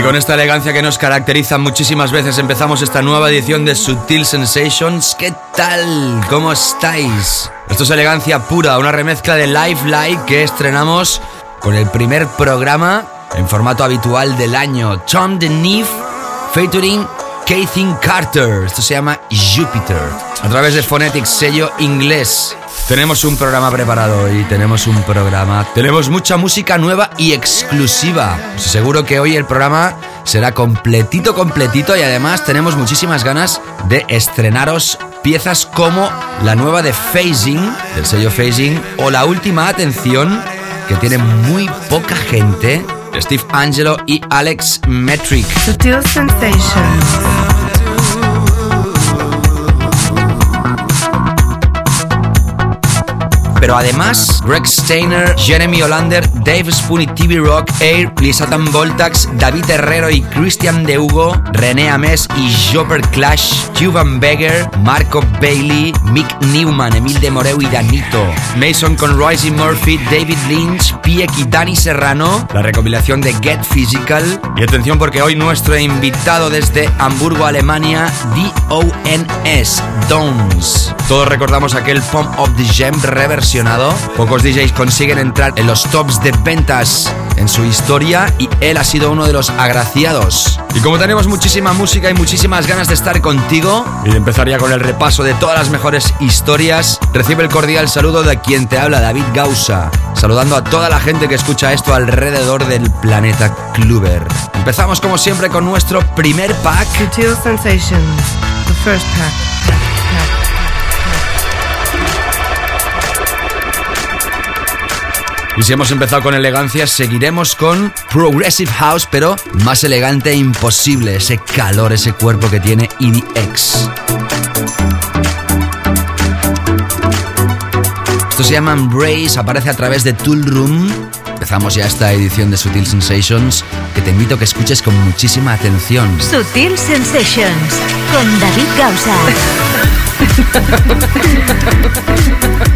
Gausa. con esta elegancia que nos caracteriza muchísimas veces empezamos esta nueva edición de Sutil Sensations. ¿Qué tal? ¿Cómo estáis? Esto es elegancia pura, una remezcla de Live Light que estrenamos con el primer programa en formato habitual del año. Tom Neve featuring Kathin Carter. Esto se llama Jupiter. A través de Phonetics, sello inglés. Tenemos un programa preparado y tenemos un programa. Tenemos mucha música nueva y exclusiva. Os aseguro que hoy el programa será completito, completito y además tenemos muchísimas ganas de estrenaros piezas como la nueva de Phasing, del sello Phasing, o la última atención que tiene muy poca gente, Steve Angelo y Alex Metric. Pero además Greg Steiner, Jeremy Olander, Dave Spooney TV Rock, Air, Lisatan Voltax, David Herrero y Christian De Hugo, René Ames y Jopper Clash, Juvan Beggar, Marco Bailey, Mick Newman, Emil de Moreu y Danito, Mason con Royce Murphy, David Lynch, Piek y Danny Serrano, la recopilación de Get Physical. Y atención porque hoy nuestro invitado desde Hamburgo, Alemania, DONS, Tones. Todos recordamos aquel Pump of the Gem Pocos DJs consiguen entrar en los tops de ventas en su historia y él ha sido uno de los agraciados. Y como tenemos muchísima música y muchísimas ganas de estar contigo y de empezar ya con el repaso de todas las mejores historias, recibe el cordial saludo de quien te habla, David Gausa, saludando a toda la gente que escucha esto alrededor del planeta Kluber. Empezamos como siempre con nuestro primer pack. Sensations, the first pack. Y si hemos empezado con elegancia, seguiremos con Progressive House, pero más elegante e imposible. Ese calor, ese cuerpo que tiene EDX. Esto se llama Embrace, aparece a través de Tool Room. Empezamos ya esta edición de Sutil Sensations, que te invito a que escuches con muchísima atención. Sutil Sensations, con David Gausa.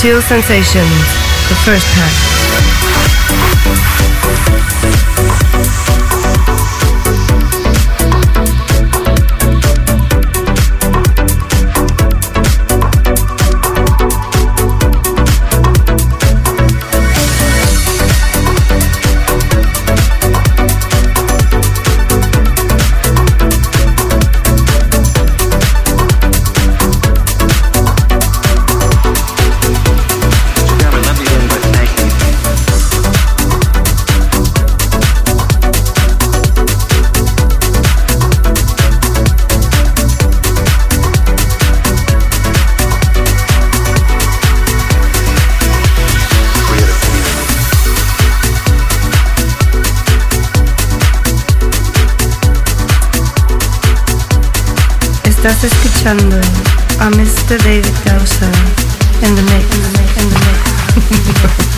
Sutil Sensations, the first pack. Estás escuchando a Mr. David Gausa en the mix, in the mix, in the mix.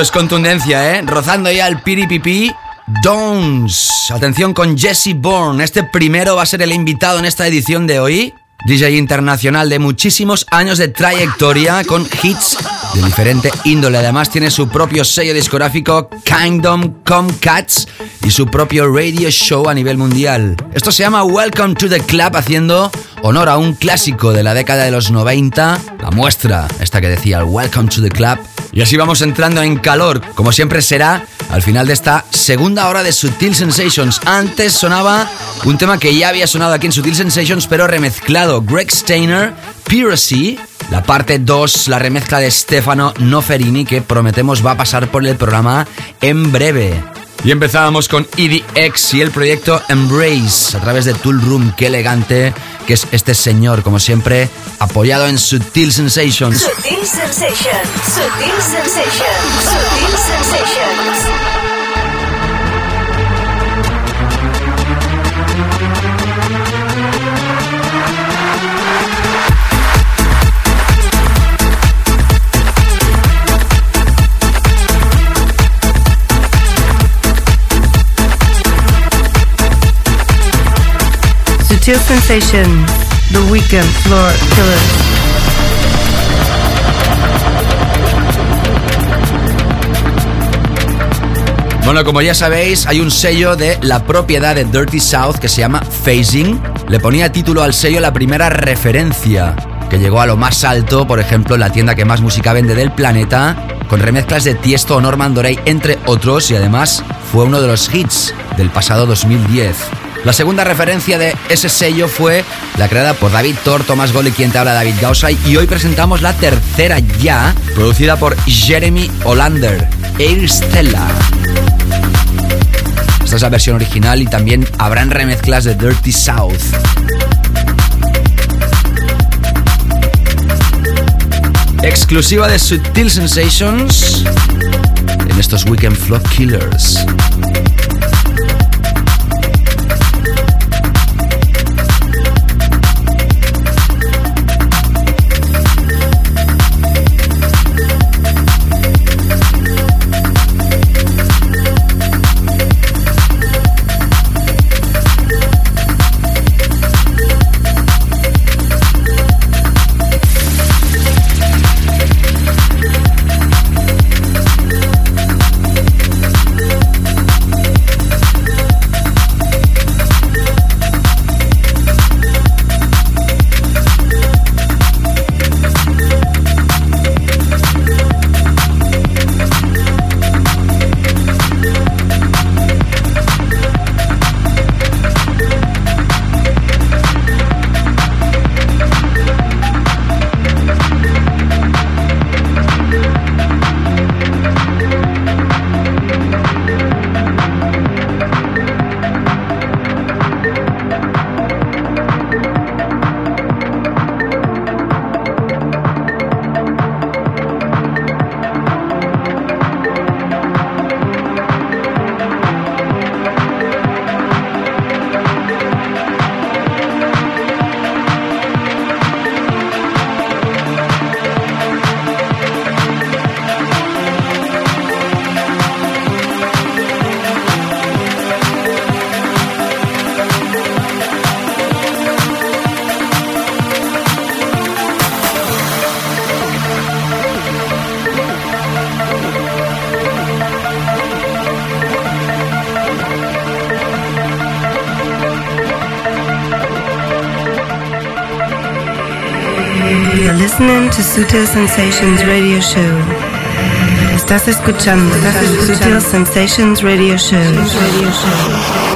Es contundencia, ¿eh? Rozando ya el piripipi. Downs. Atención con Jesse Bourne. Este primero va a ser el invitado en esta edición de hoy. DJ internacional de muchísimos años de trayectoria con hits de diferente índole. Además tiene su propio sello discográfico Kingdom Come Cats y su propio radio show a nivel mundial. Esto se llama Welcome to the Club haciendo honor a un clásico de la década de los 90, la muestra, esta que decía el Welcome to the Club y así vamos entrando en calor, como siempre será al final de esta segunda hora de Sutil Sensations. Antes sonaba un tema que ya había sonado aquí en Sutil Sensations, pero remezclado. Greg Steiner, Piracy, la parte 2, la remezcla de Stefano Noferini, que prometemos va a pasar por el programa en breve. Y empezábamos con EDX y el proyecto Embrace a través de Tool Room. Qué elegante que es este señor, como siempre, apoyado en Sutil Sensations. Sutil Sensations, Sutil Sensations. Sensations, The Weekend Floor Killers. Bueno, como ya sabéis, hay un sello de la propiedad de Dirty South que se llama Phasing. Le ponía título al sello la primera referencia, que llegó a lo más alto, por ejemplo, la tienda que más música vende del planeta, con remezclas de Tiesto o Norman Dorey, entre otros, y además fue uno de los hits del pasado 2010. La segunda referencia de ese sello fue la creada por David Thor, Thomas Gole, quien te habla David Gausa, y hoy presentamos la tercera ya, producida por Jeremy Olander, Air Stella. Esta es la versión original y también habrán remezclas de Dirty South. Exclusiva de Sutil Sensations en estos Weekend Flow Killers. Sutil Sensations Radio Show. Estás escuchando, estás Sutil Sensations. Radio Show.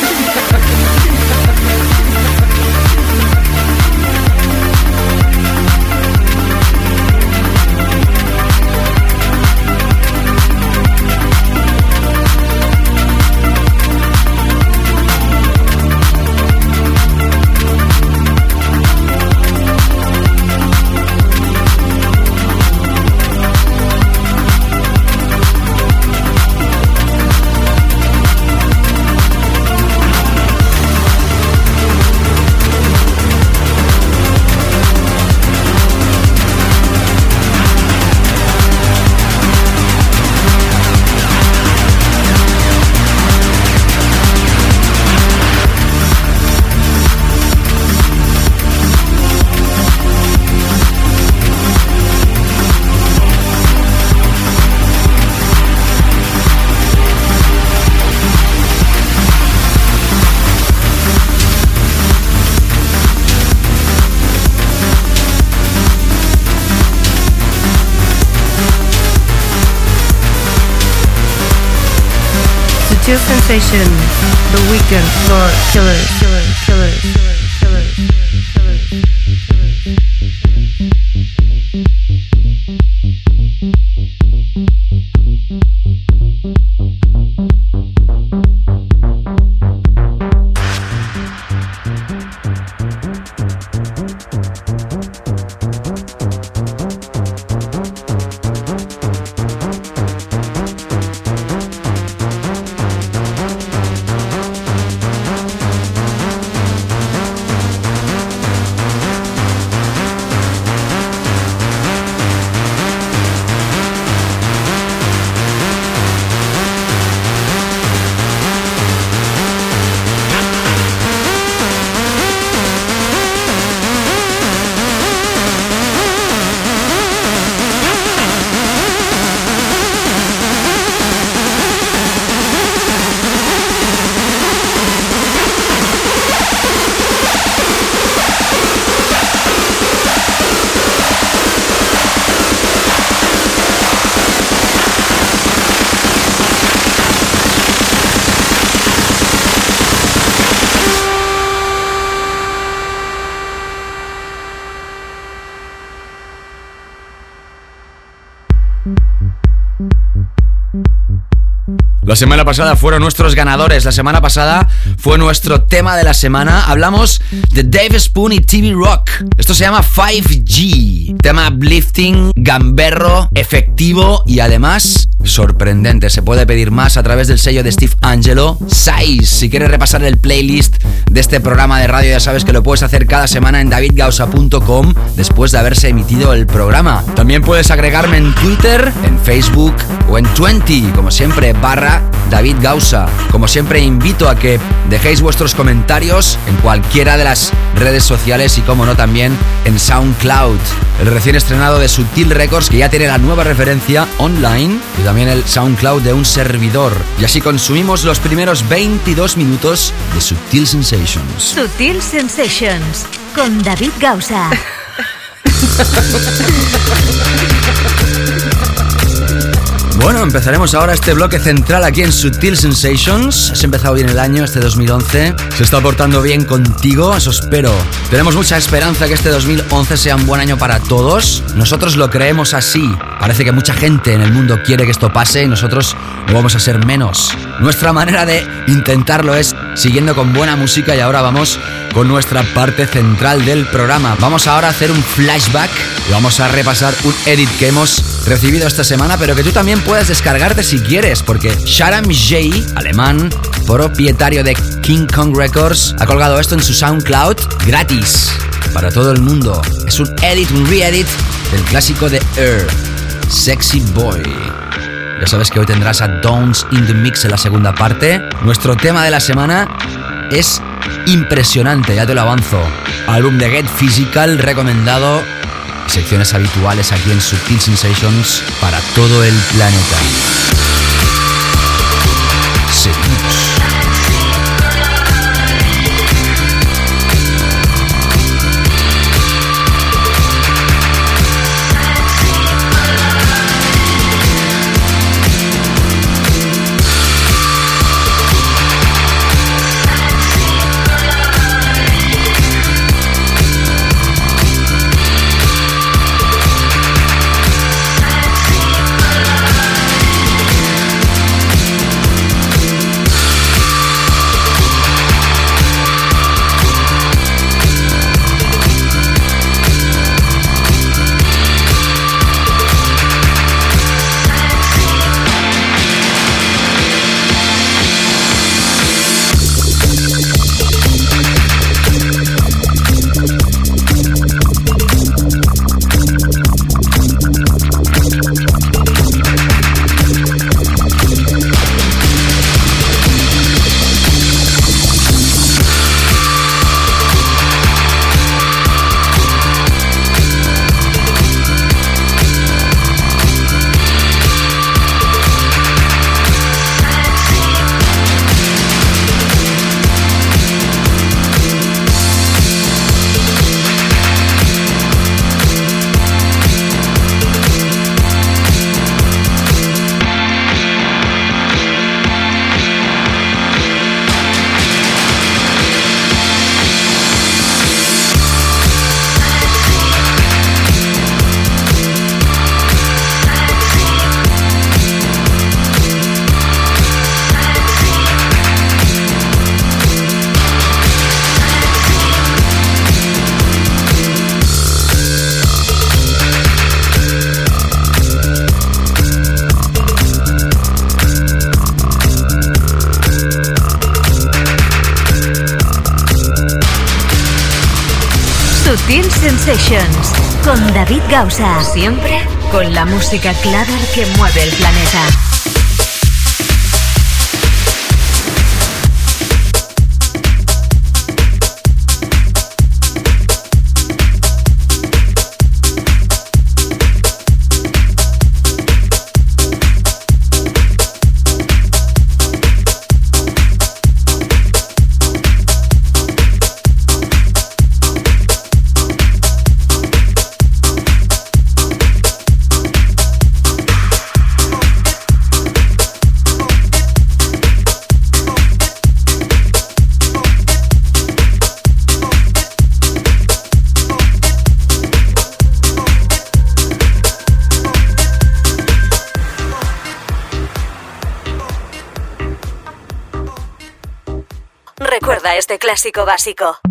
Sensation, The Weekend Floor Killers, Killers, Killers, Killers, La semana pasada fueron nuestros ganadores. La semana pasada fue nuestro tema de la semana. Hablamos de Dave Spoon y TV Rock. Esto se llama 5G. Tema uplifting, gamberro, efectivo y además sorprendente. Se puede pedir más a través del sello de Steve Angelo. Size. Si quieres repasar el playlist de este programa de radio, ya sabes que lo puedes hacer cada semana en davidgausa.com después de haberse emitido el programa. También puedes agregarme en Twitter, en Facebook o en 20, como siempre, barra David Gausa. Como siempre, invito a que dejéis vuestros comentarios en cualquiera de las redes sociales y, como no, también en SoundCloud, el recién estrenado de Sutil Records que ya tiene la nueva referencia online y también el SoundCloud de un servidor. Y así consumimos los primeros 22 minutos de Sutil Sensations. Sutil Sensations con David Gausa. Bueno, empezaremos ahora este bloque central aquí en Sutil Sensations. Has empezado bien el año, este 2011. Se está portando bien contigo, eso espero. Tenemos mucha esperanza que este 2011 sea un buen año para todos. Nosotros lo creemos así. Parece que mucha gente en el mundo quiere que esto pase y nosotros no vamos a ser menos. Nuestra manera de intentarlo es siguiendo con buena música y ahora vamos con nuestra parte central del programa. Vamos ahora a hacer un flashback y vamos a repasar un edit que hemos recibido esta semana, pero que tú también puedes descargarte si quieres, porque Sharam J, alemán, propietario de King Kong Records, ha colgado esto en su SoundCloud gratis para todo el mundo. Es un edit, un re-edit del clásico de Air, Sexy Boy. Ya sabes que hoy tendrás a Downs in the Mix en la segunda parte. Nuestro tema de la semana es impresionante, ya te lo avanzo. Álbum de Get Physical recomendado secciones habituales aquí en Subtil Sensations para todo el planeta. Gausa. Siempre con la música clara que mueve el planeta. Clásico básico.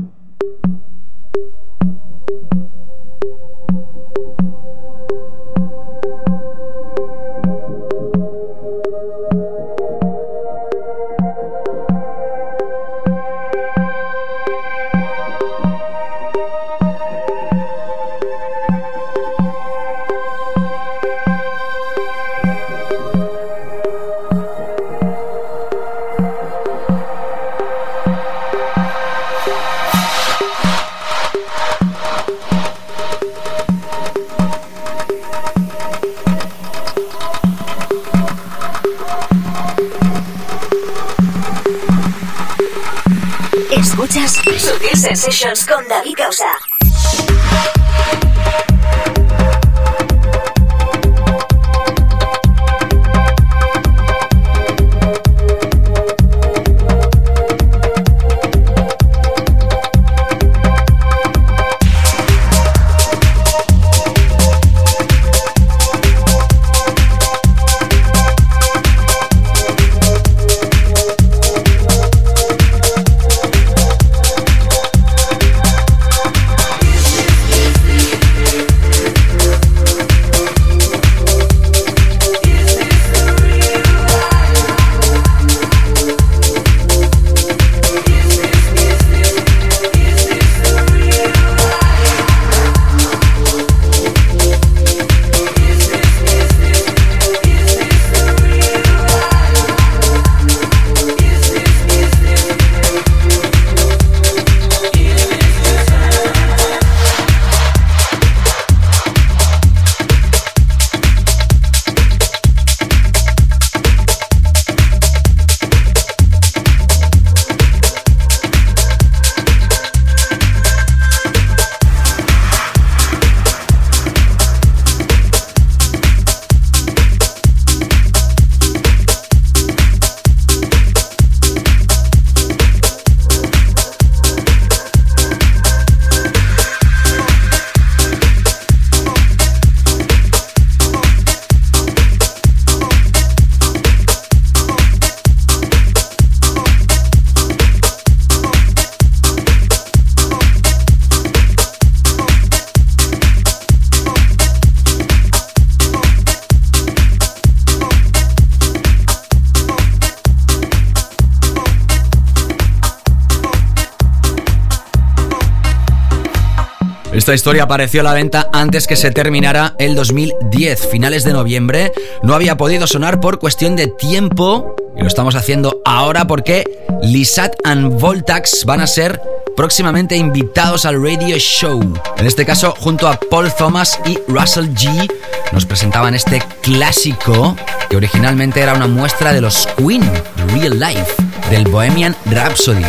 Esta historia apareció a la venta antes que se terminara el 2010, finales de noviembre. No había podido sonar por cuestión de tiempo y lo estamos haciendo ahora porque Lisat and Voltax van a ser próximamente invitados al radio show. En este caso, junto a Paul Thomas y Russell G, nos presentaban este clásico que originalmente era una muestra de los Queen, Real Life, del Bohemian Rhapsody,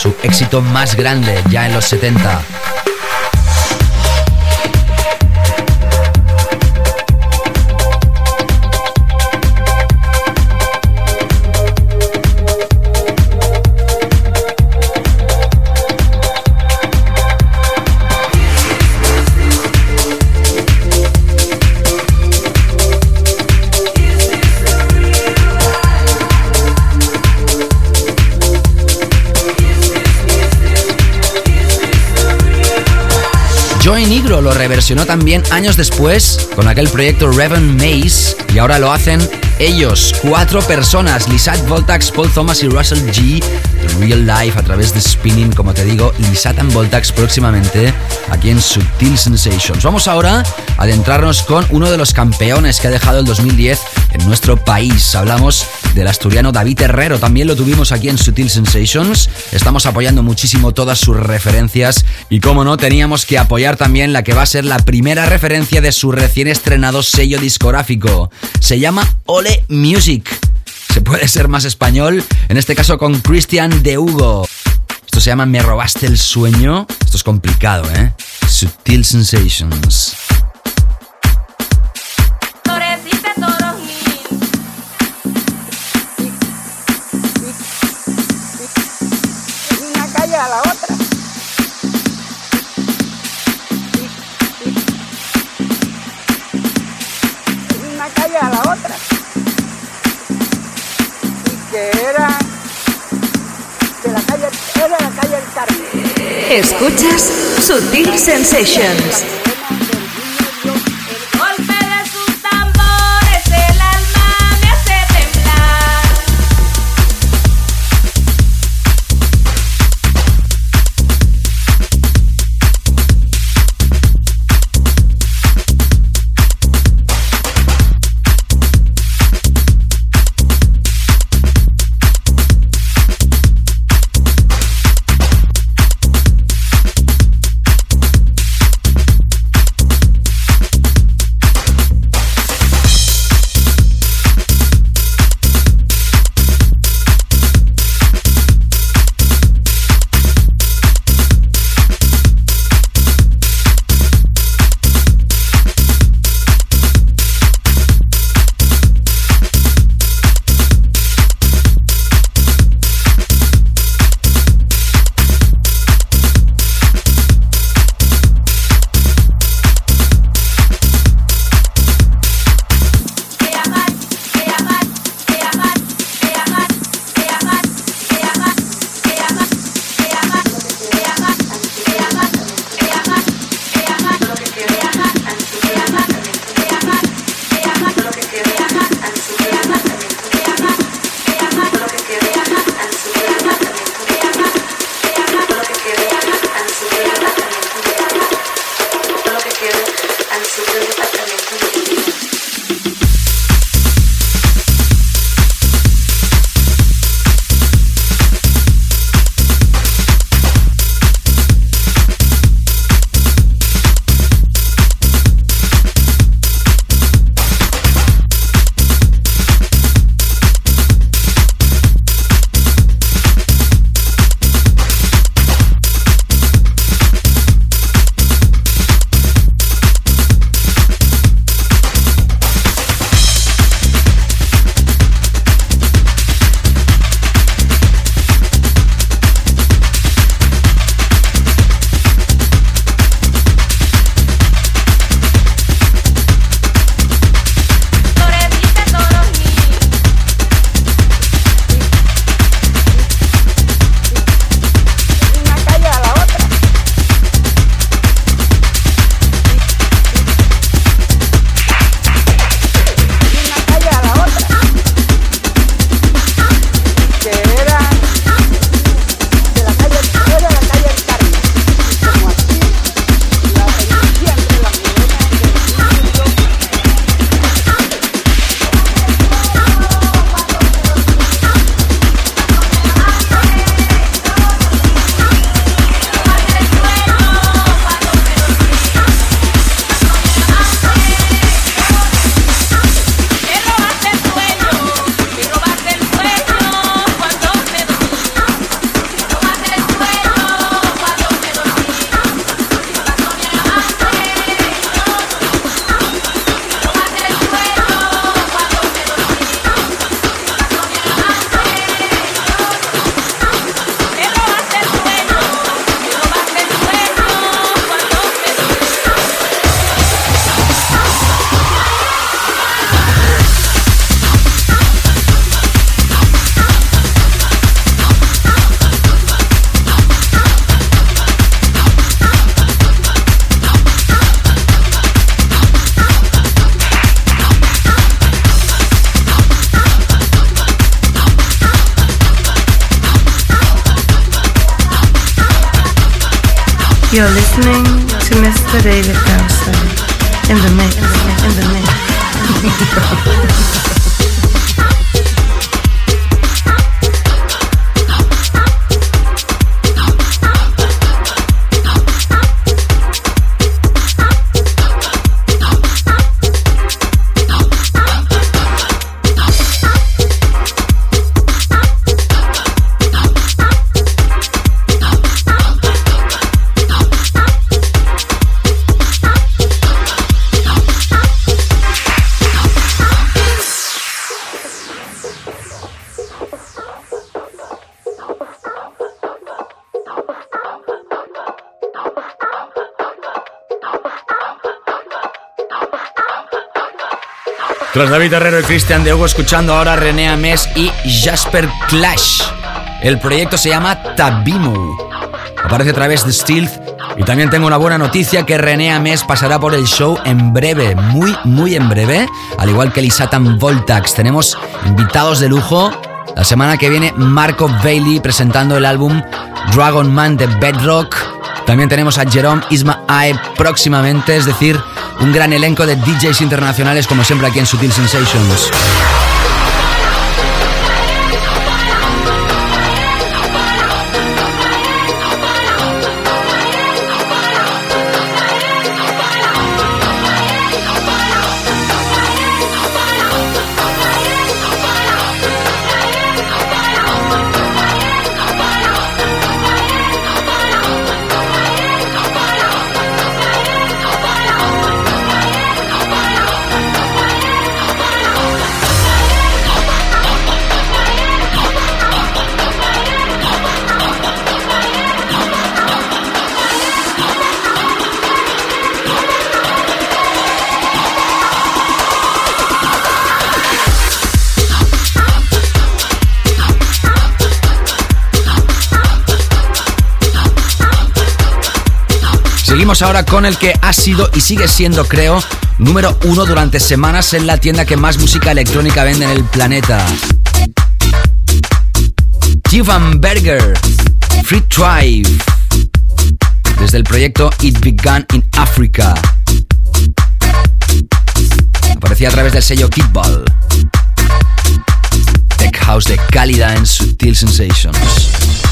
su éxito más grande ya en los 70. Reversionó también años después con aquel proyecto Revan Maze y ahora lo hacen ellos, cuatro personas, Lisat Voltax, Paul Thomas y Russell G. Real Life a través de Spinning, como te digo, Lisat and Voltax próximamente aquí en Subtil Sensations. Vamos ahora a adentrarnos con uno de los campeones que ha dejado el 2010 en nuestro país. Hablamos del asturiano David Herrero, también lo tuvimos aquí en Sutil Sensations. Estamos apoyando muchísimo todas sus referencias y como no, teníamos que apoyar también la que va a ser la primera referencia de su recién estrenado sello discográfico. Se llama Ole Music. Se puede ser más español, en este caso con Christian de Hugo. Esto se llama Me robaste el sueño. Esto es complicado, ¿eh? Sutil Sensations. Escuchas Sutil Sensations. David Herrero y Cristian Hugo escuchando ahora René Ames y Jasper Clash. El proyecto se llama Tabimu. Aparece a través de Stealth. Y también tengo una buena noticia que René Ames pasará por el show en breve, muy, muy en breve. Al igual que Lisatan Voltax. Tenemos invitados de lujo. La semana que viene, Marco Bailey presentando el álbum Dragon Man de Bedrock. También tenemos a Jerome Isma Ae próximamente, es decir, un gran elenco de DJs internacionales como siempre aquí en Sutil Sensations. Seguimos ahora con el que ha sido y sigue siendo, creo, número uno durante semanas en la tienda que más música electrónica vende en el planeta. Ivan Berger, Free Tribe, desde el proyecto It Began in Africa. Aparecía a través del sello Kickball. Tech House de cálida en Sutil Sensations.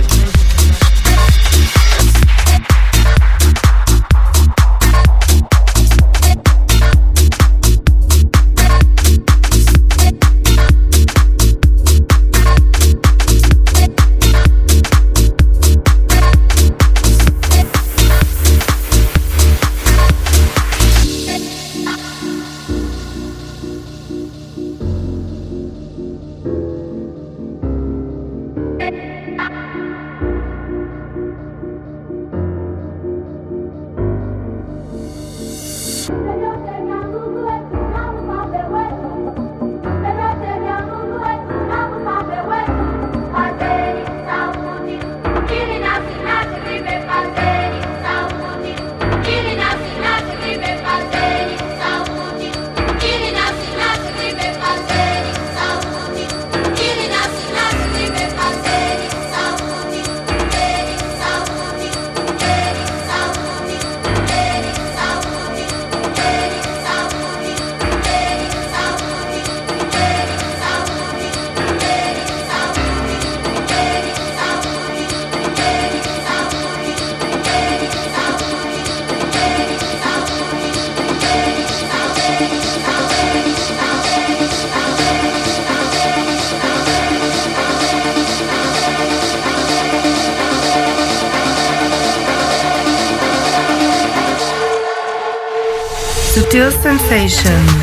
Sensation.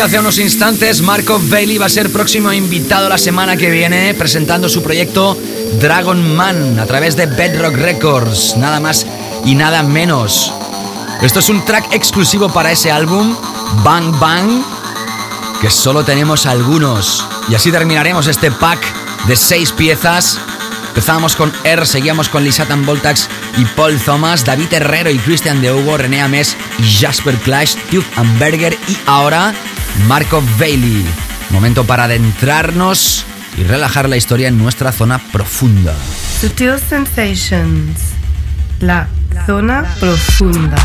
Hace unos instantes, Marco Bailey va a ser próximo invitado la semana que viene presentando su proyecto Dragon Man a través de Bedrock Records, nada más y nada menos. Esto es un track exclusivo para ese álbum, Bang Bang, que solo tenemos algunos. Y así terminaremos este pack de seis piezas. Empezamos con R, seguíamos con Lisatan Voltax y Paul Thomas, David Herrero y Christian de Hugo, René Ames y Jasper Clash, Tube Amberger y ahora Marco Bailey. Momento para adentrarnos y relajar la historia en nuestra zona profunda. Sutil Sensations, la zona profunda.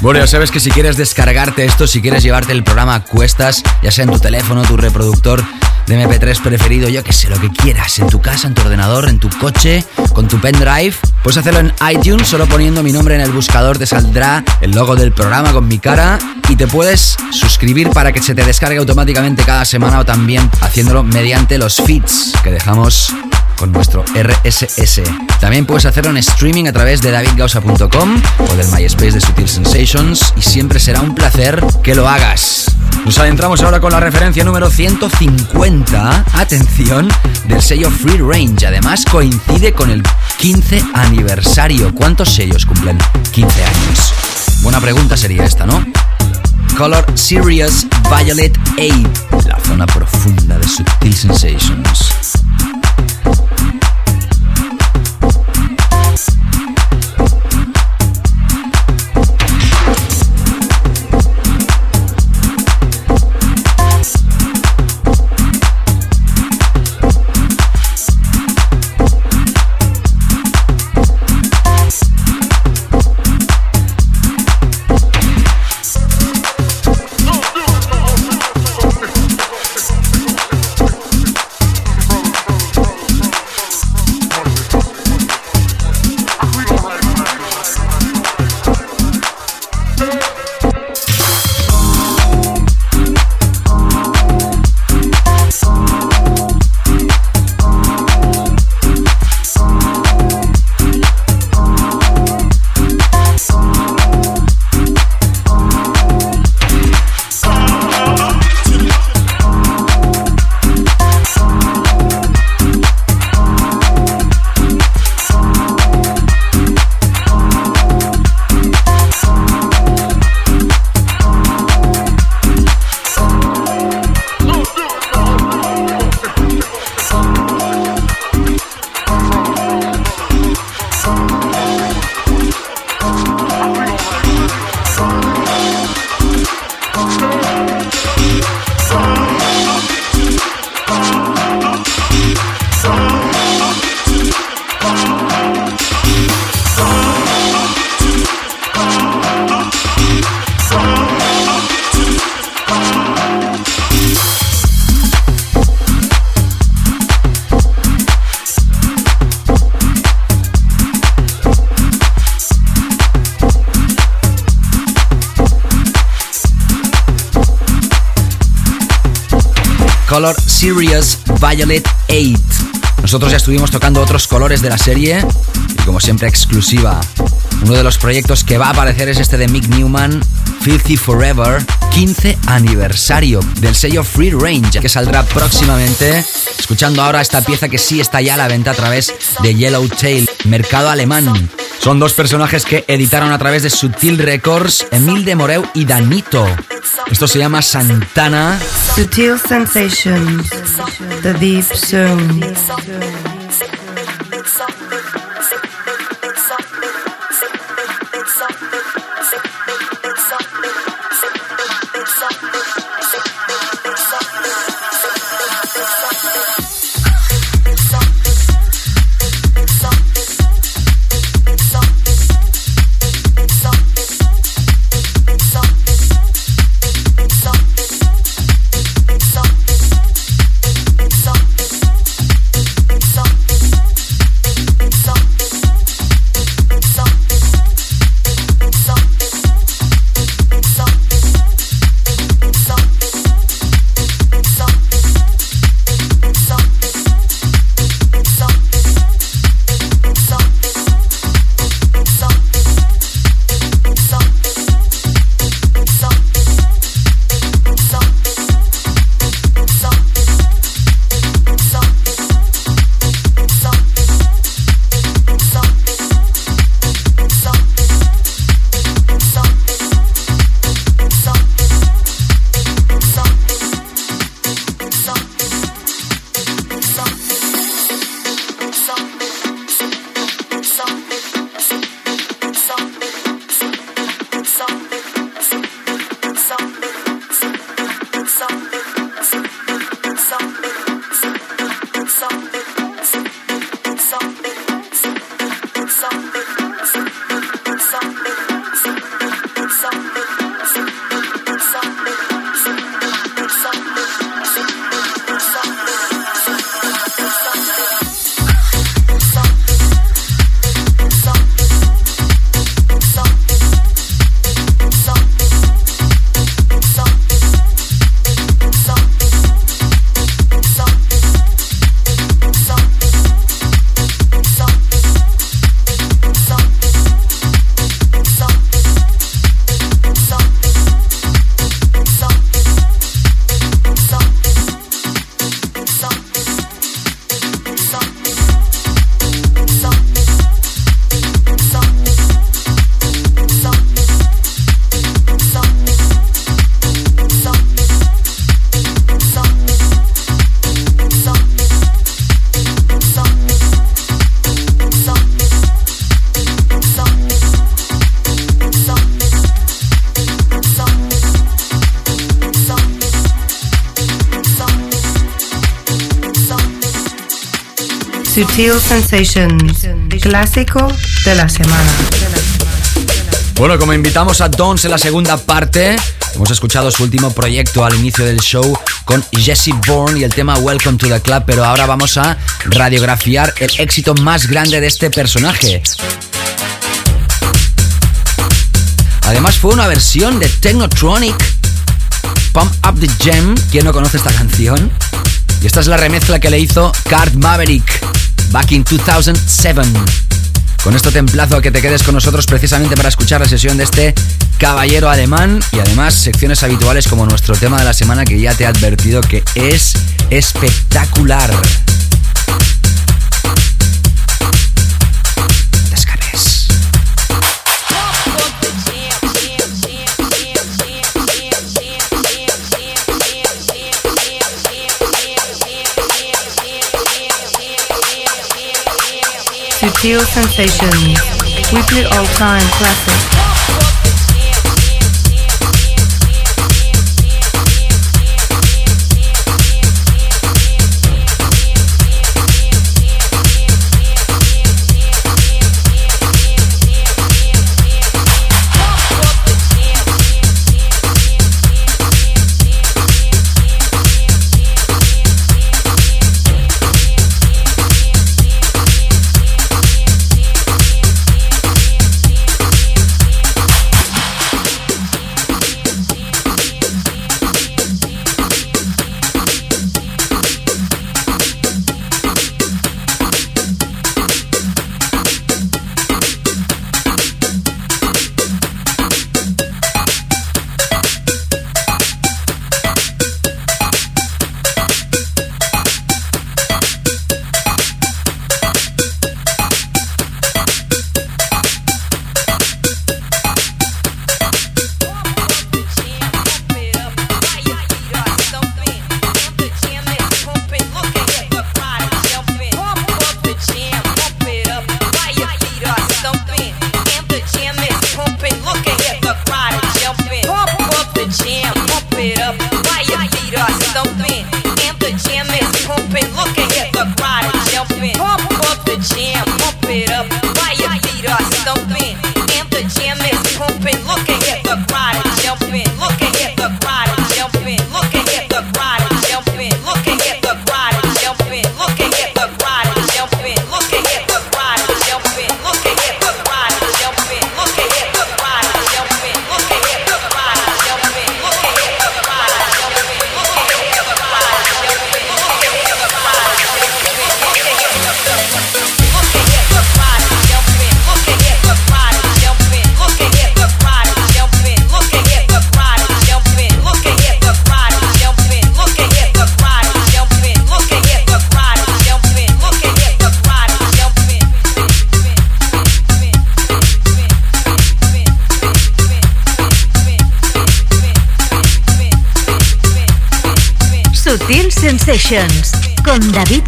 Bueno, ya sabes que si quieres descargarte esto, si quieres llevarte el programa a cuestas, ya sea en tu teléfono, tu reproductor, de MP3 preferido, yo que sé, lo que quieras, en tu casa, en tu ordenador, en tu coche, con tu pendrive. Puedes hacerlo en iTunes, solo poniendo mi nombre en el buscador te saldrá el logo del programa con mi cara y te puedes suscribir para que se te descargue automáticamente cada semana o también haciéndolo mediante los feeds que dejamos con nuestro RSS. También puedes hacerlo en streaming a través de davidgausa.com o del MySpace de Sutil Sensations y siempre será un placer que lo hagas. Nos adentramos ahora con la referencia número 150, atención, del sello Free Range. Además coincide con el 15 aniversario. ¿Cuántos sellos cumplen 15 años? Buena pregunta sería esta, ¿no? Color Serious Violet 8, la zona profunda de Sutil Sensations. Violet 8. Nosotros ya estuvimos tocando otros colores de la serie y como siempre exclusiva. Uno de los proyectos que va a aparecer es este de Mick Newman, Filthy Forever, 15 aniversario del sello Free Range que saldrá próximamente. Escuchando ahora esta pieza que sí está ya a la venta a través de Yellow Tail, mercado alemán. Son dos personajes que editaron a través de Sutil Records, Emil de Moreu y Danito. Esto se llama Santana. Sutil Sensations, The Deep Zone. Sutil Sensations, clásico de la semana. Bueno, como invitamos a Dons en la segunda parte, hemos escuchado su último proyecto al inicio del show con Jesse Bourne y el tema Welcome to the Club, pero ahora vamos a radiografiar el éxito más grande de este personaje. Además fue una versión de Technotronic, Pump Up the Gem, ¿quién no conoce esta canción? Y esta es la remezcla que le hizo Card Maverick back in 2007. Con esto te emplazo a que te quedes con nosotros precisamente para escuchar la sesión de este caballero alemán y además secciones habituales como nuestro tema de la semana que ya te he advertido que es espectacular. Sutil Sensations, We weekly all-time classic.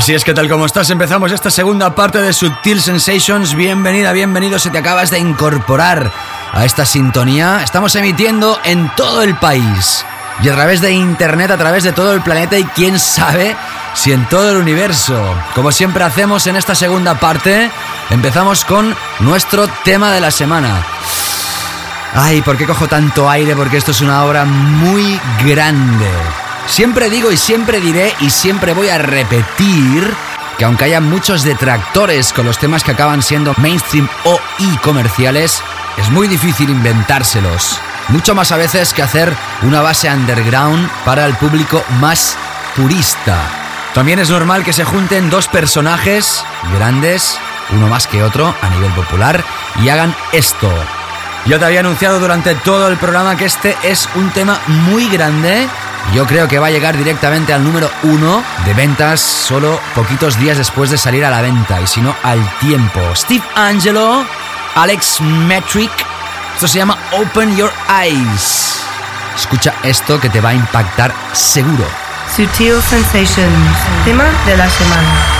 Así es que tal como estás, empezamos esta segunda parte de Subtil Sensations. Bienvenida, bienvenido, si te acabas de incorporar a esta sintonía. Estamos emitiendo en todo el país y a través de internet, a través de todo el planeta y quién sabe si en todo el universo. Como siempre hacemos en esta segunda parte, empezamos con nuestro tema de la semana. Ay, ¿por qué cojo tanto aire? Porque esto es una obra muy grande. Siempre digo y siempre diré y siempre voy a repetir que aunque haya muchos detractores con los temas que acaban siendo mainstream o y comerciales, es muy difícil inventárselos. Mucho más a veces que hacer una base underground para el público más purista. También es normal que se junten dos personajes grandes, uno más que otro a nivel popular, y hagan esto. Yo te había anunciado durante todo el programa que este es un tema muy grande yo creo que va a llegar directamente al número uno de ventas solo poquitos días después de salir a la venta, y si no, al tiempo. Steve Angelo, Alex Metric, esto se llama Open Your Eyes. Escucha esto que te va a impactar seguro. Sutil Sensations, tema de la semana.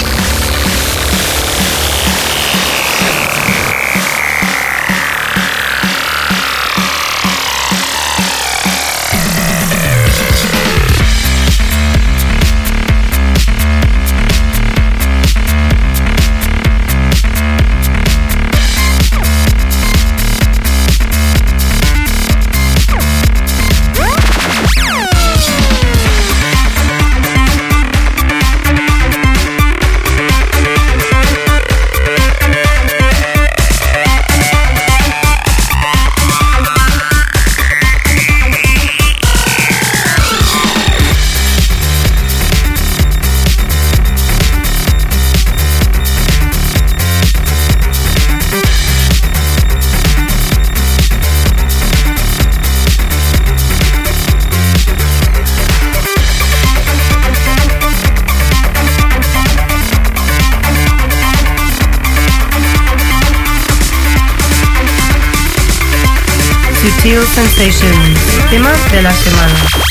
Sensations, tema de la semana.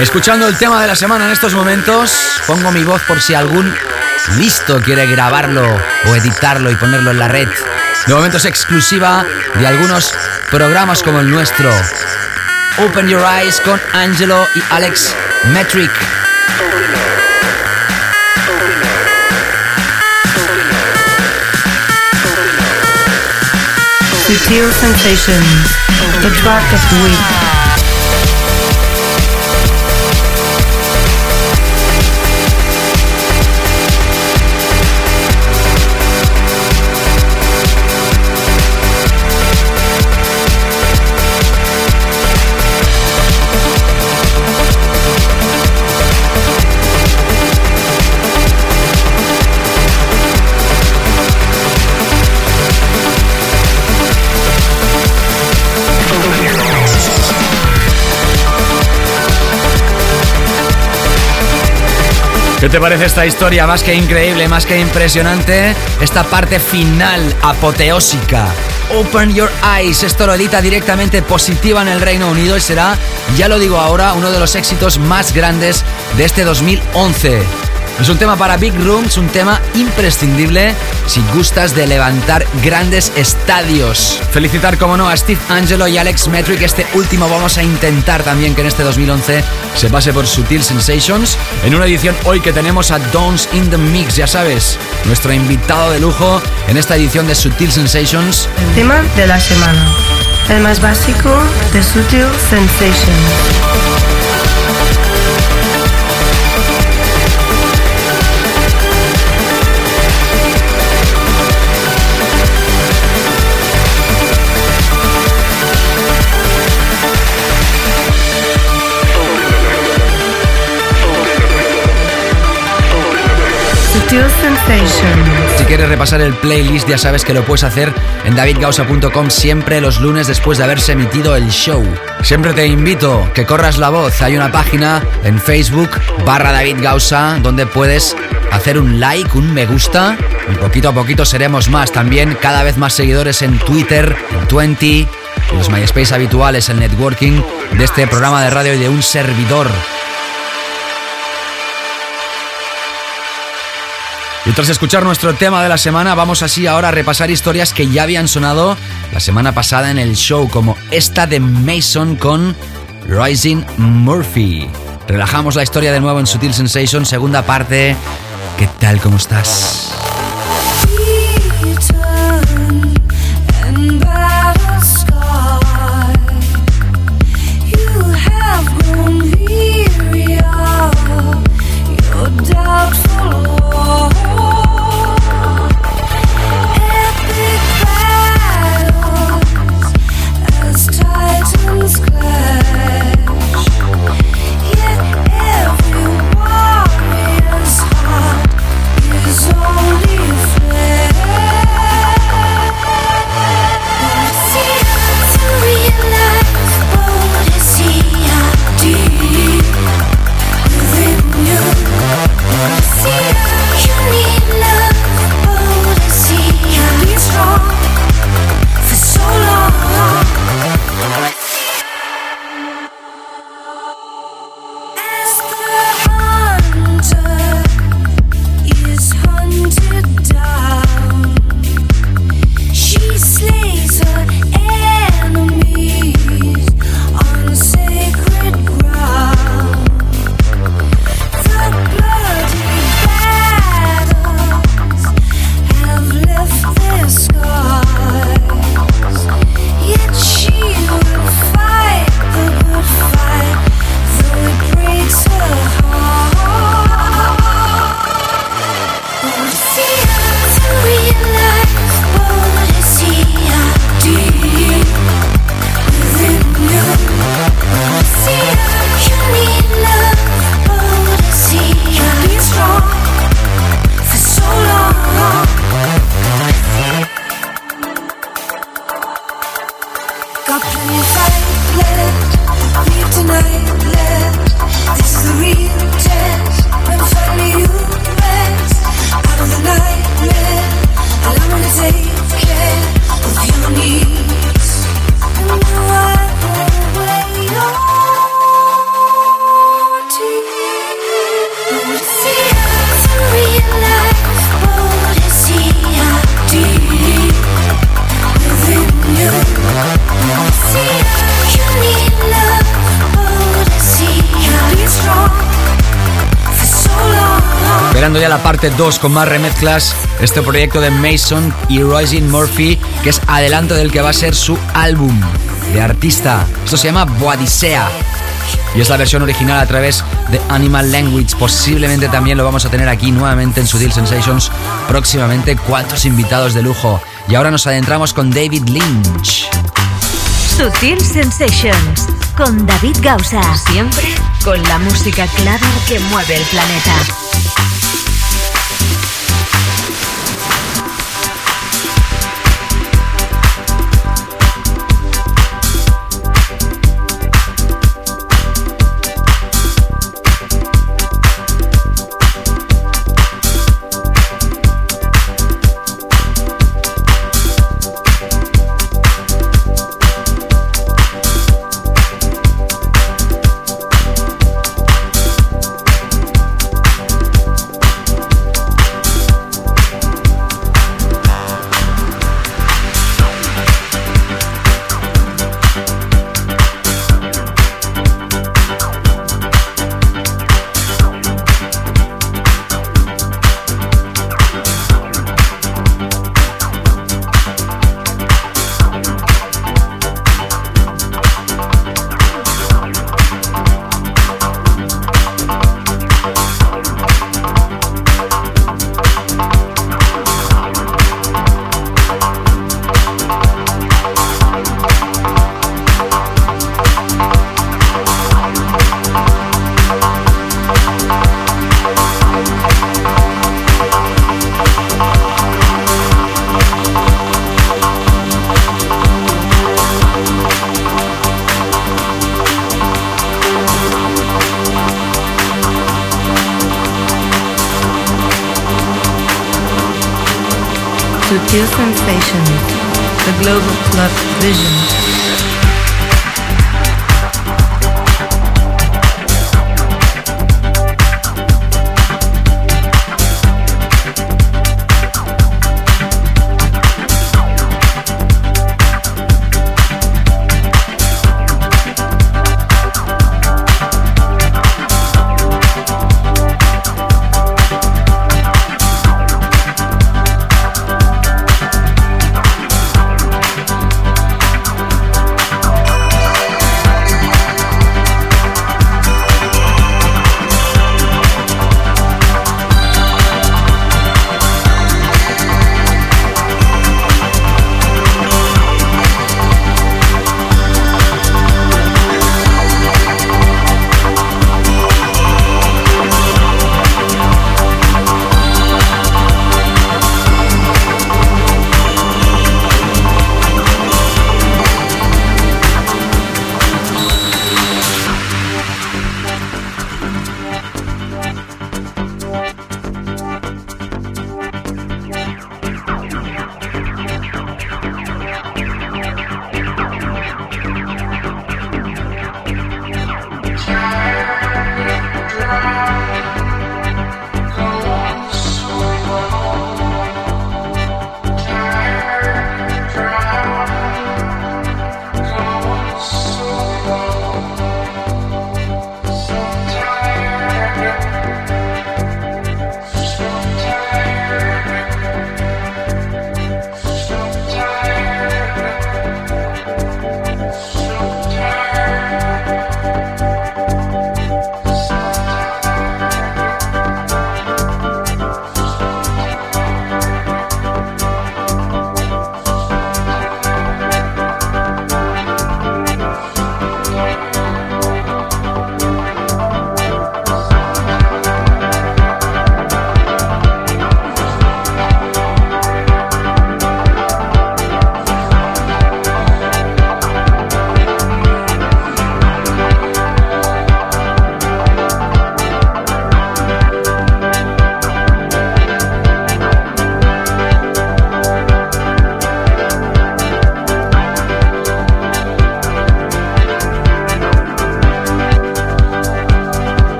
Escuchando el tema de la semana en estos momentos, pongo mi voz por si algún listo quiere grabarlo o editarlo y ponerlo en la red. De momento es exclusiva de algunos programas como el nuestro. Open Your Eyes con Angelo y Alex Metric. Sensations, the track of the week. ¿Qué te parece esta historia? Más que increíble, más que impresionante. Esta parte final, apoteósica. Open Your Eyes. Esto lo edita directamente positiva en el Reino Unido y será, ya lo digo ahora, uno de los éxitos más grandes de este 2011. Es un tema para Big Rooms, un tema imprescindible si gustas de levantar grandes estadios. Felicitar, como no, a Steve Angelo y Alex Metric. Este último vamos a intentar también que en este 2011 se pase por Sutil Sensations. En una edición hoy que tenemos a Dons in the Mix, ya sabes, nuestro invitado de lujo en esta edición de Sutil Sensations. El tema de la semana. El más básico de Sutil Sensations. Si quieres repasar el playlist, ya sabes que lo puedes hacer en davidgausa.com siempre los lunes después de haberse emitido el show. Siempre te invito que corras la voz. Hay una página en Facebook barra David donde puedes hacer un like, un me gusta. Y poquito a poquito seremos más. También cada vez más seguidores en Twitter, en 20 y los MySpace habituales, el networking de este programa de radio y de un servidor. Y tras escuchar nuestro tema de la semana, vamos así ahora a repasar historias que ya habían sonado la semana pasada en el show, como esta de Mason con Rising Murphy. Relajamos la historia de nuevo en Sutil Sensation, segunda parte. ¿Qué tal? ¿Cómo estás? Parte 2 con más remezclas, este proyecto de Mason y Rising Murphy, que es adelanto del que va a ser su álbum de artista. Esto se llama Boadicea. Y es la versión original a través de Animal Language. Posiblemente también lo vamos a tener aquí nuevamente en Sutil Sensations próximamente. Cuatro invitados de lujo. Y ahora nos adentramos con David Lynch. Sutil Sensations con David Gausa. Siempre con la música clara que mueve el planeta.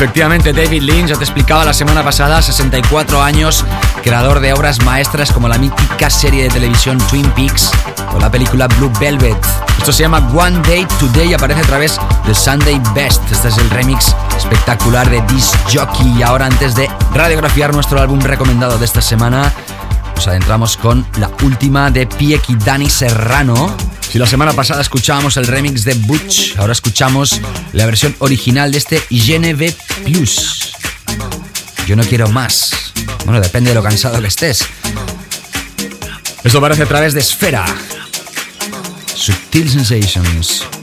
Efectivamente, David Lynch, ya te explicaba la semana pasada, 64 años, creador de obras maestras como la mítica serie de televisión Twin Peaks o la película Blue Velvet. Esto se llama One Day Today y aparece a través de Sunday Best. Este es el remix espectacular de This Jockey. Y ahora, antes de radiografiar nuestro álbum recomendado de esta semana, nos adentramos con la última de Piek y Dani Serrano si la semana pasada escuchábamos el remix de Butch, ahora escuchamos la versión original de este Geneve Plus. Yo no quiero más. Bueno, depende de lo cansado que estés. Esto aparece a través de Esfera. Subtil Sensations.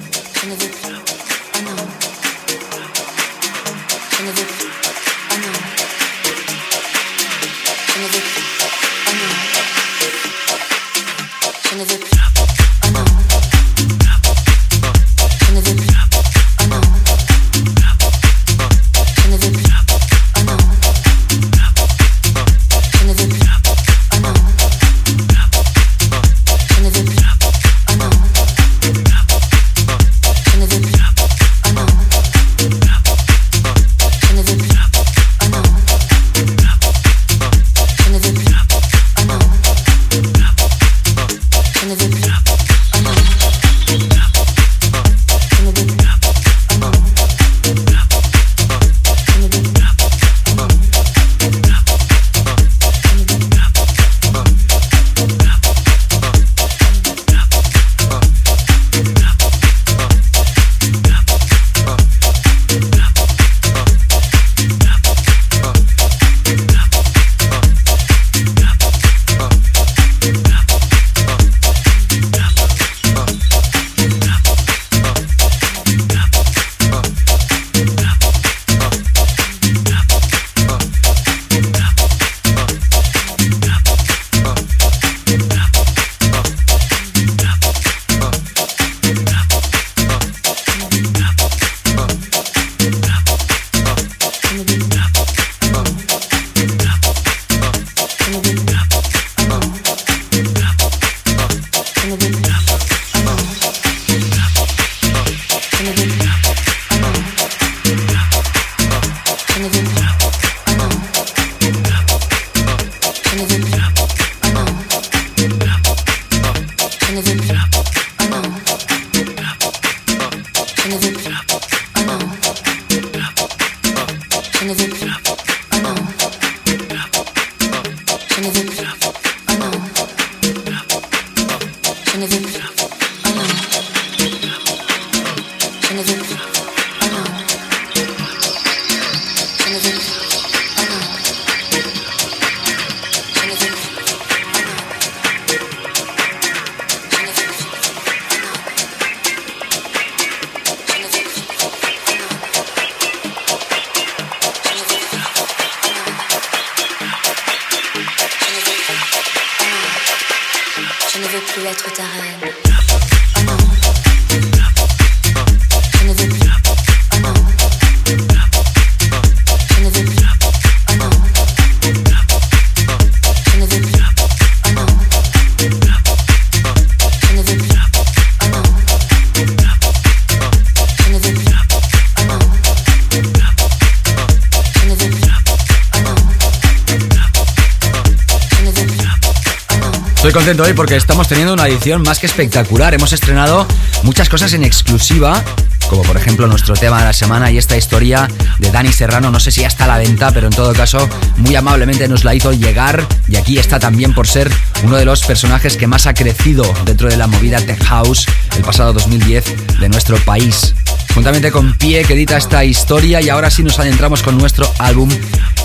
Contento hoy porque estamos teniendo una edición más que espectacular. Hemos estrenado muchas cosas en exclusiva, como por ejemplo nuestro tema de la semana y esta historia de Dani Serrano. No sé si ya está a la venta, pero en todo caso, muy amablemente nos la hizo llegar. Y aquí está también por ser uno de los personajes que más ha crecido dentro de la movida Tech House el pasado 2010 de nuestro país. Juntamente con Pie que edita esta historia y ahora sí nos adentramos con nuestro álbum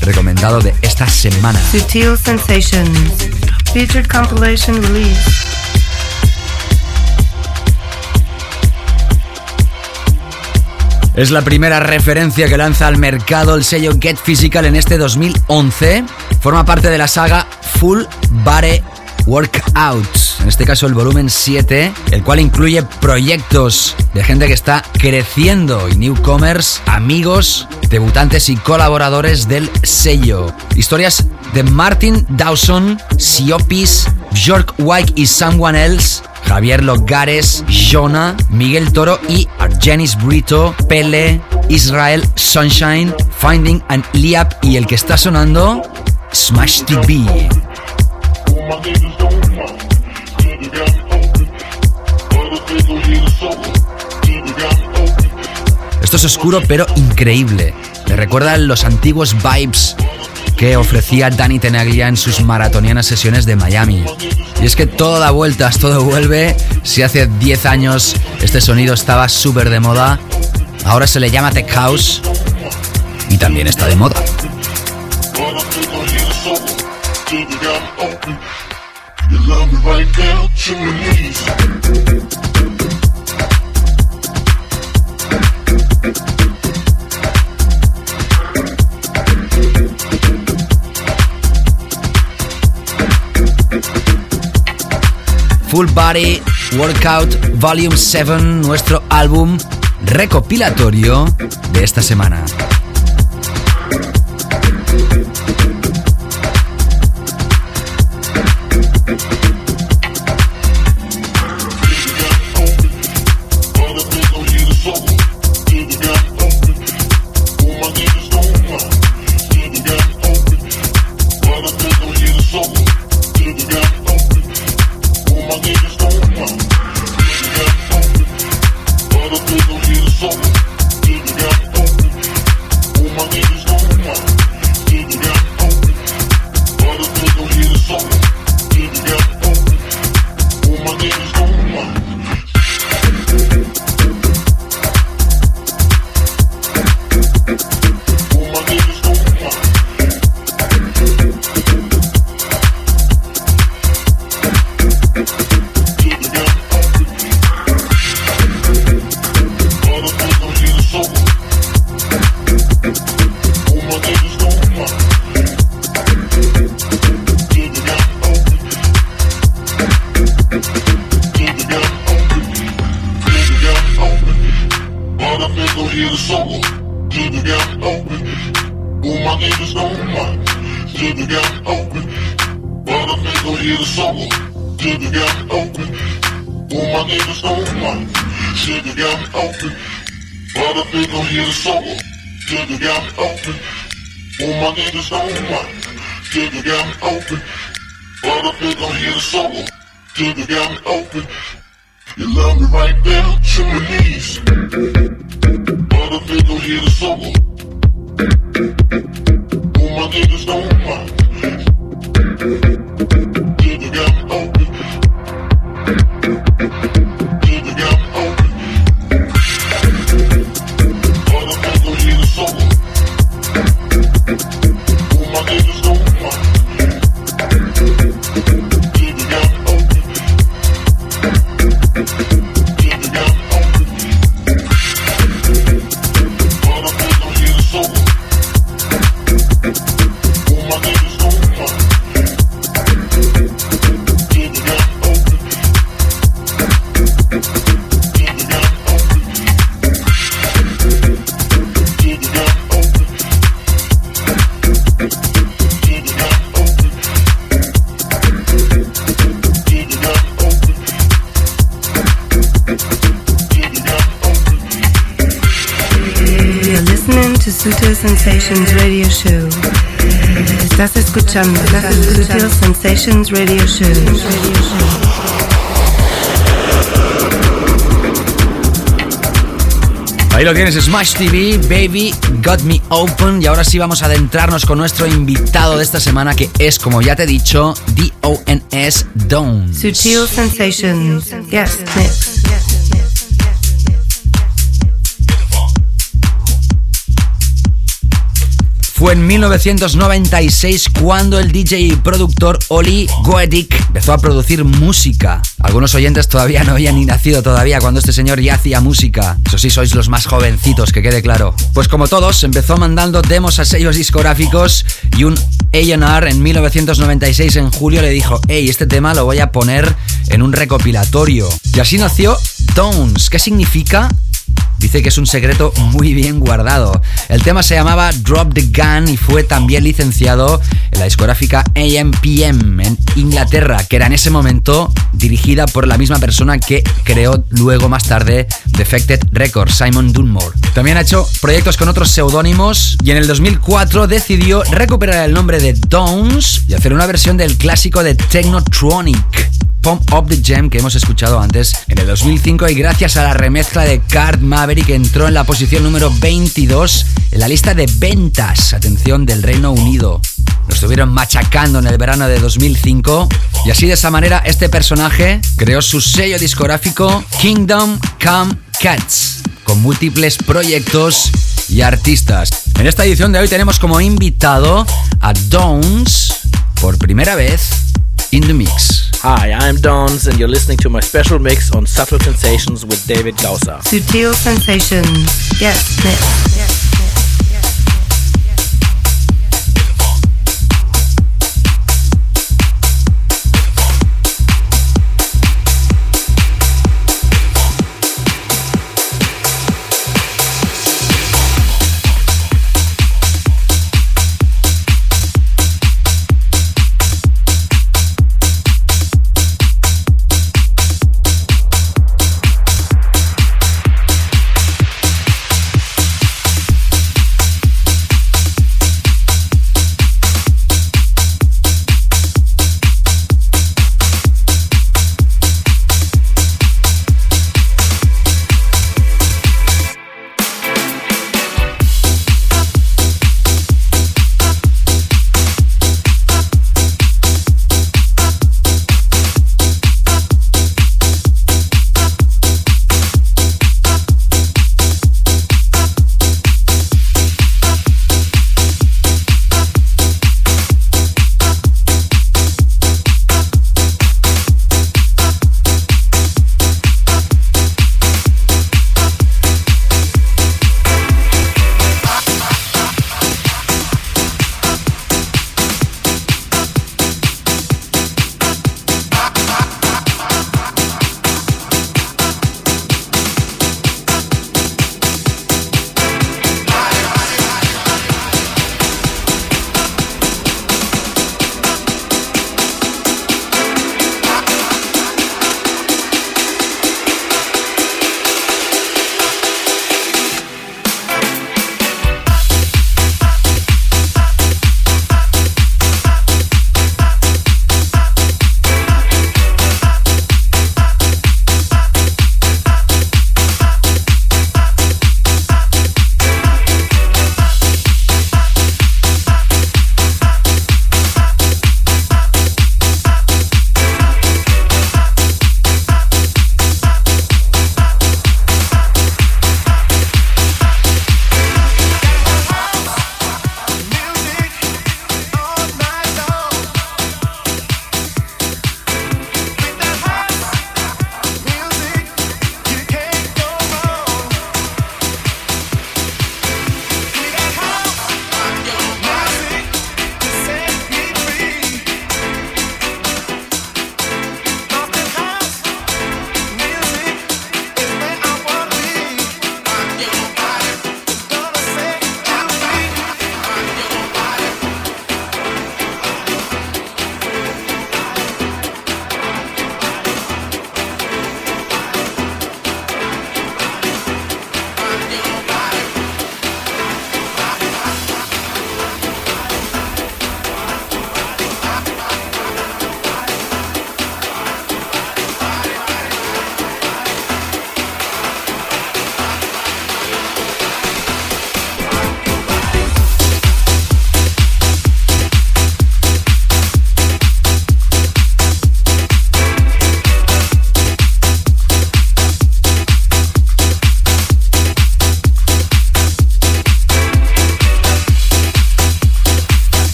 recomendado de esta semana. Sutil Sensations. Featured compilation release. Es la primera referencia que lanza al mercado el sello Get Physical en este 2011. Forma parte de la saga Full Body Workouts, en este caso el volumen 7, el cual incluye proyectos de gente que está creciendo y newcomers, amigos, debutantes y colaboradores del sello. Historias de Martin Dawson, Siopis, Bjork White y Someone Else, Javier Logares, Jonah, Miguel Toro y Argenis Brito, Pele, Israel Sunshine, Finding and Liap y el que está sonando, Smash TV. Esto es oscuro pero increíble. Me recuerda los antiguos vibes que ofrecía Danny Tenaglia en sus maratonianas sesiones de Miami. Y es que todo da vueltas, todo vuelve. Si hace 10 años este sonido estaba súper de moda, ahora se le llama Tech House y también está de moda. Full Body Workout Volume 7, nuestro álbum recopilatorio de esta semana. mic. Did the got me open, but I think I'll hit a solo. Did the got me open, for my niggas don't like. Did the got me open, but I think I'll hit a solo. Did the got me open, for my niggas don't. Did the got me open, but I think I'll hit a solo. Did the got open. You love me right down to my knees. But I think I'll hit a solo don't lie. Sutil Sensations Radio Show. Estás escuchando Sutil Sensations Radio Show. Ahí lo tienes, Smash TV, Baby, Got Me Open. Y ahora sí vamos a adentrarnos con nuestro invitado de esta semana, que es, como ya te he dicho, D-O-N-S Done. Sutil Sensations. Yes, mix. Fue en 1996 cuando el DJ y productor Oli Goedik empezó a producir música. Algunos oyentes todavía no habían ni nacido todavía cuando este señor ya hacía música. Eso sí, sois los más jovencitos, que quede claro. Pues como todos, empezó mandando demos a sellos discográficos y un A&R en 1996 en julio le dijo, hey, este tema lo voy a poner en un recopilatorio. Y así nació Tones. ¿Qué significa? Dice que es un secreto muy bien guardado. El tema se llamaba Drop the Gun y fue también licenciado en la discográfica AMPM en Inglaterra, que era en ese momento dirigida por la misma persona que creó luego más tarde Defected Records, Simon Dunmore. También ha hecho proyectos con otros seudónimos y en el 2004 decidió recuperar el nombre de Downs y hacer una versión del clásico de Technotronic. Pump Up the Gem que hemos escuchado antes en el 2005 y gracias a la remezcla de Card Maverick entró en la posición número 22 en la lista de ventas, atención, del Reino Unido. Lo estuvieron machacando en el verano de 2005 y así de esa manera este personaje creó su sello discográfico Kingdom Come Cats con múltiples proyectos y artistas. En esta edición de hoy tenemos como invitado a Downs por primera vez in the mix. Hi, I'm Dons, and you're listening to my special mix on Subtle Sensations with David Gausser. Sutil Sensations. Yes, mix. Yes.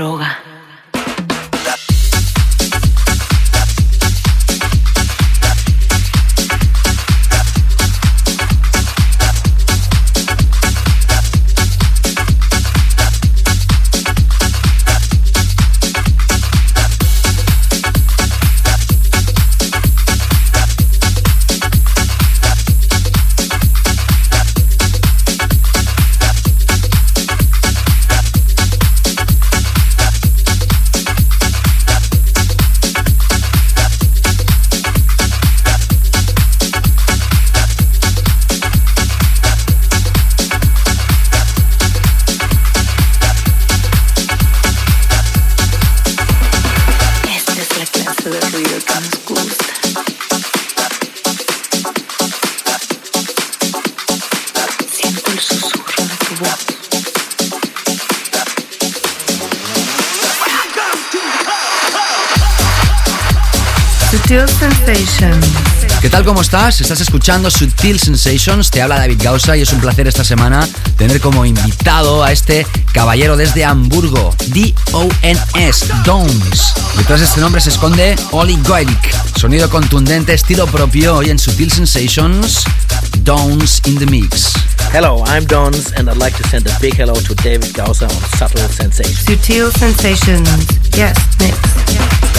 Droga. Estás? Estás escuchando Sutil Sensations, te habla David Gausa y es un placer esta semana tener como invitado a este caballero desde Hamburgo, D-O-N-S, Downs. Detrás de este nombre se esconde Oli Goelik, sonido contundente, estilo propio hoy en Sutil Sensations, Downs in the Mix. Hello, I'm Dons, and I'd like to send a big hello to David Gausa on Subtle Sensations. Sutil Sensations. Yes, mix.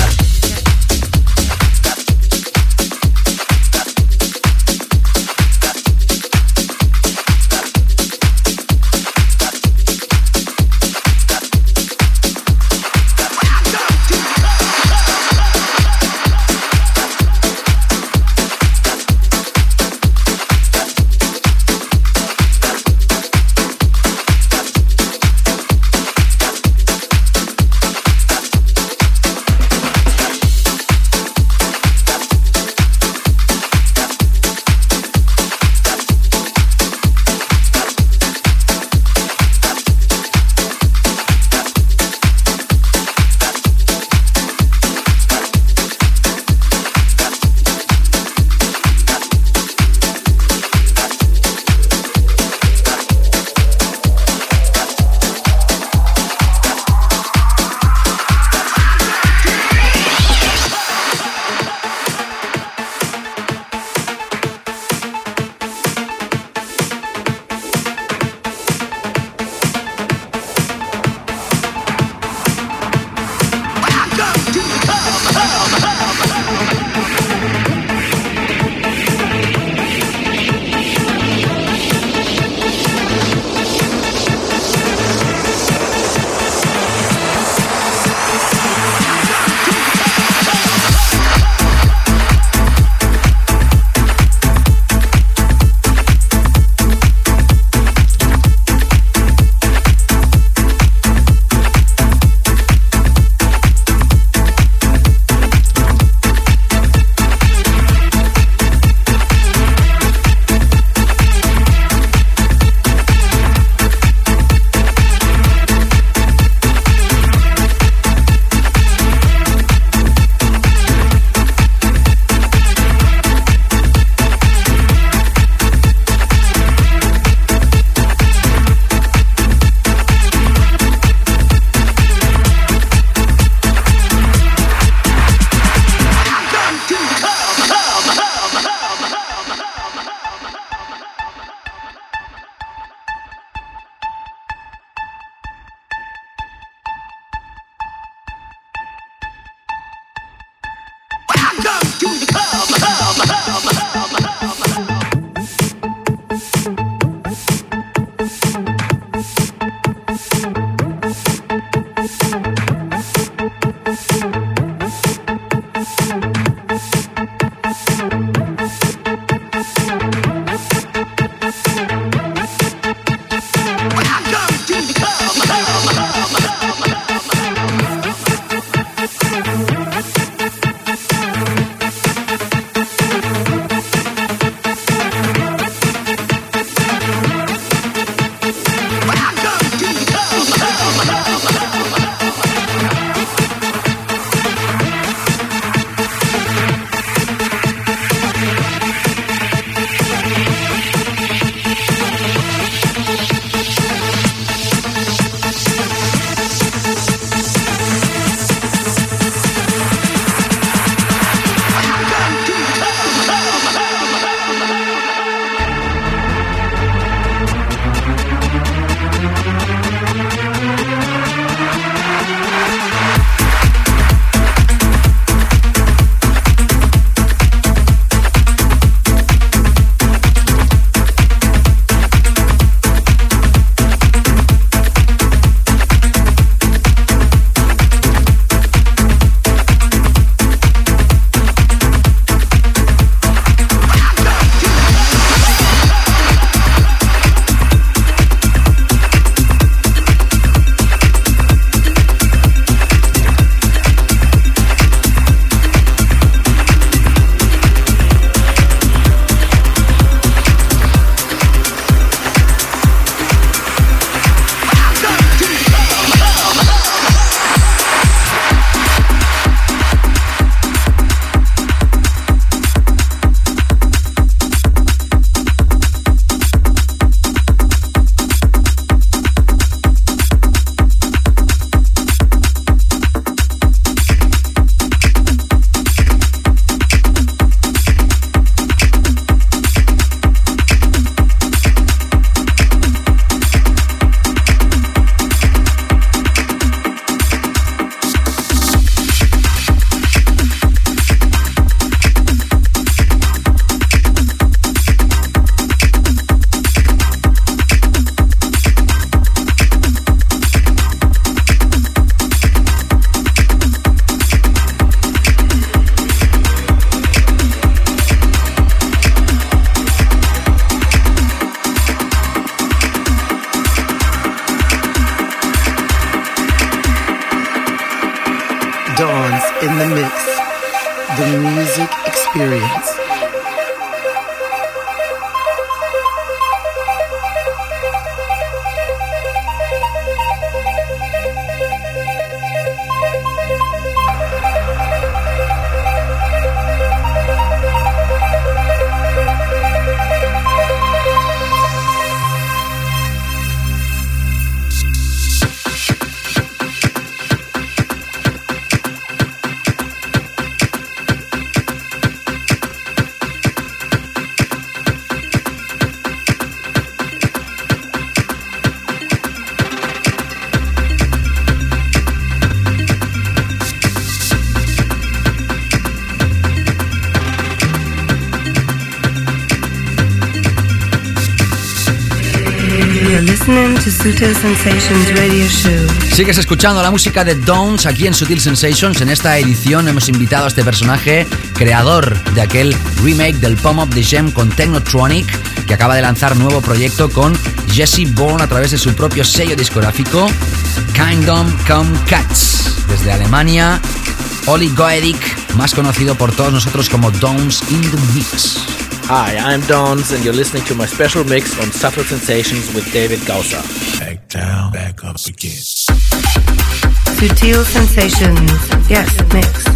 Sensations Radio Show. Sigues escuchando la música de Downs aquí en Sutil Sensations. En esta edición hemos invitado a este personaje, creador de aquel remake del Pom Up the Gem con Technotronic, que acaba de lanzar nuevo proyecto con Jesse Bourne a través de su propio sello discográfico, Kingdom Come Cats. Desde Alemania, Oli Goedik, más conocido por todos nosotros como Downs in the Mix. Hi, I'm Dons, and you're listening to my special mix on Subtle Sensations with David Gausser. Again. Sutil Sensations, yes, mix.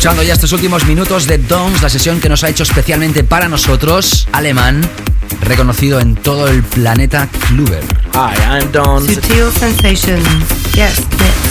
Escuchando ya estos últimos minutos de Dons, la sesión que nos ha hecho especialmente para nosotros, alemán, reconocido en todo el planeta Kluber. Hi, I'm Dons. Sutil Sensations. Yes, yes.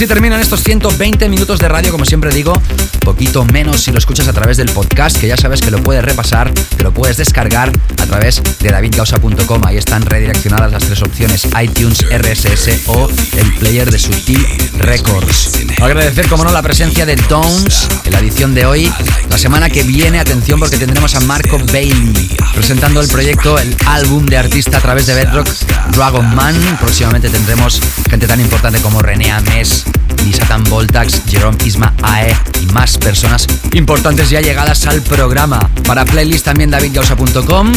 Así terminan estos 120 minutos de radio, como siempre digo, poquito menos si lo escuchas a través del podcast, que ya sabes que lo puedes repasar, que lo puedes descargar a través de davidgausa.com. Ahí están redireccionadas las tres opciones, iTunes, RSS o el player de Sutil Records. Agradecer, como no, la presencia de Downs en la edición de hoy. La semana que viene, atención porque tendremos a Marco Bailey presentando el proyecto, el álbum de artista a través de Bedrock, Dragon Man. Próximamente tendremos gente tan importante como René Ames, Lisatan Voltax, Jerome Isma AE y más personas importantes ya llegadas al programa. Para playlist también davidgausa.com.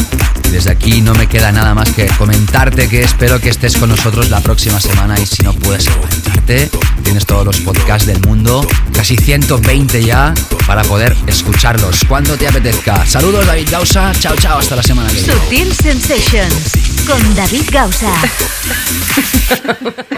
Desde aquí no me queda nada más que comentarte que espero que estés con nosotros la próxima semana y si no puedes comentarte, tienes todos los podcasts del mundo, casi 120 ya, para poder escucharlos cuando te apetezca. Saludos David Gausa, chao chao, hasta la semana que viene. Sutil Sensations con David Gausa.